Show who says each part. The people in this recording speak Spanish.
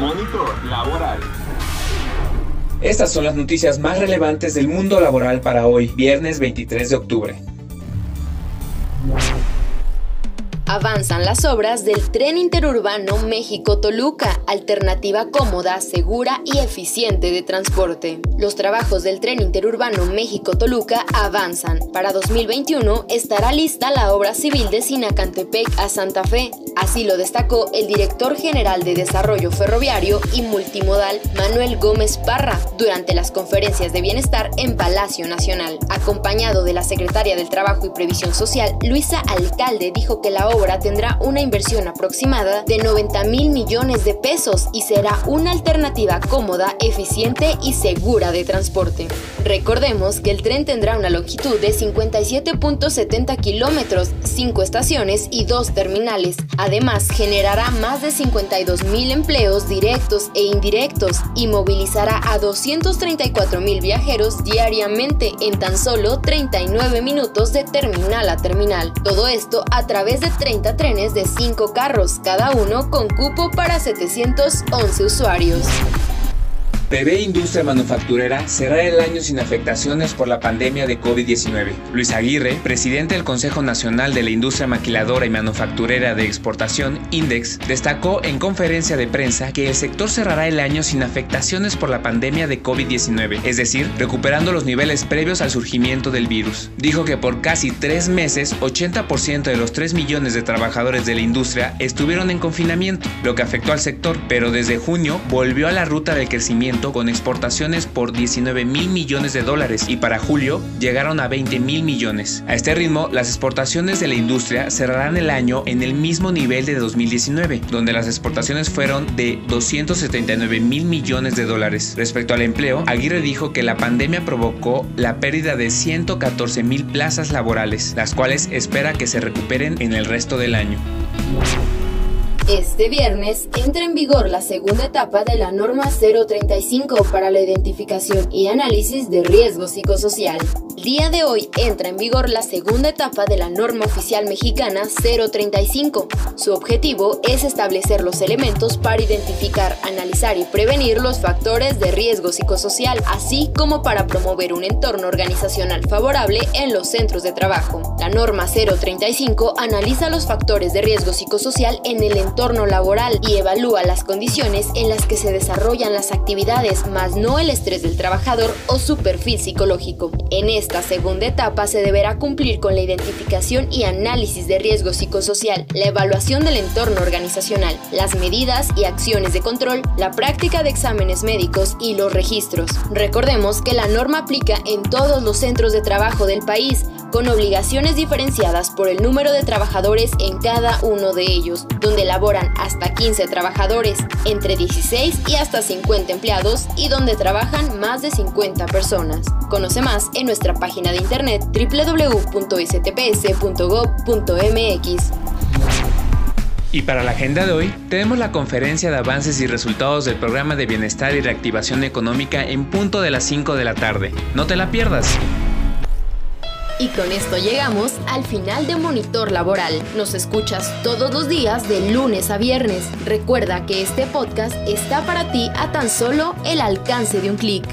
Speaker 1: Monitor Laboral.
Speaker 2: Estas son las noticias más relevantes del mundo laboral para hoy, viernes 23 de octubre.
Speaker 3: Avanzan las obras del tren interurbano México-Toluca, alternativa cómoda, segura y eficiente de transporte. Los trabajos del tren interurbano México-Toluca avanzan. Para 2021 estará lista la obra civil de Sinacantepec a Santa Fe. Así lo destacó el director general de Desarrollo Ferroviario y Multimodal, Manuel Gómez Parra, durante las conferencias de bienestar en Palacio Nacional. Acompañado de la secretaria del Trabajo y Previsión Social, Luisa Alcalde, dijo que la obra tendrá una inversión aproximada de 90 mil millones de pesos y será una alternativa cómoda, eficiente y segura de transporte. Recordemos que el tren tendrá una longitud de 57.70 kilómetros, 5 estaciones y 2 terminales. Además, generará más de 52 mil empleos directos e indirectos y movilizará a 234 mil viajeros diariamente en tan solo 39 minutos de terminal a terminal. Todo esto a través de 30 trenes de 5 carros, cada uno con cupo para 711 usuarios.
Speaker 2: Prevé industria manufacturera cerrar el año sin afectaciones por la pandemia de COVID-19. Luis Aguirre, presidente del Consejo Nacional de la Industria Maquiladora y Manufacturera de Exportación, INDEX, destacó en conferencia de prensa que el sector cerrará el año sin afectaciones por la pandemia de COVID-19, es decir, recuperando los niveles previos al surgimiento del virus. Dijo que por casi tres meses, 80% de los 3 millones de trabajadores de la industria estuvieron en confinamiento, lo que afectó al sector, pero desde junio volvió a la ruta del crecimiento con exportaciones por 19 mil millones de dólares y para julio llegaron a 20 mil millones. A este ritmo, las exportaciones de la industria cerrarán el año en el mismo nivel de 2019, donde las exportaciones fueron de 279 mil millones de dólares. Respecto al empleo, Aguirre dijo que la pandemia provocó la pérdida de 114 mil plazas laborales, las cuales espera que se recuperen en el resto del año.
Speaker 3: Este viernes entra en vigor la segunda etapa de la norma 035 para la identificación y análisis de riesgo psicosocial. El día de hoy entra en vigor la segunda etapa de la norma oficial mexicana 035. Su objetivo es establecer los elementos para identificar, analizar y prevenir los factores de riesgo psicosocial, así como para promover un entorno organizacional favorable en los centros de trabajo. La norma 035 analiza los factores de riesgo psicosocial en el entorno laboral y evalúa las condiciones en las que se desarrollan las actividades, más no el estrés del trabajador o su perfil psicológico. En esta segunda etapa se deberá cumplir con la identificación y análisis de riesgo psicosocial, la evaluación del entorno organizacional, las medidas y acciones de control, la práctica de exámenes médicos y los registros. Recordemos que la norma aplica en todos los centros de trabajo del país, con obligaciones diferenciadas por el número de trabajadores en cada uno de ellos, donde laboran hasta 15 trabajadores, entre 16 y hasta 50 empleados y donde trabajan más de 50 personas. Conoce más en nuestra página de internet www.stps.gov.mx.
Speaker 2: Y para la agenda de hoy, tenemos la conferencia de avances y resultados del programa de bienestar y reactivación económica en punto de las 5 de la tarde. No te la pierdas.
Speaker 3: Y con esto llegamos al final de Monitor Laboral. Nos escuchas todos los días de lunes a viernes. Recuerda que este podcast está para ti a tan solo el alcance de un clic.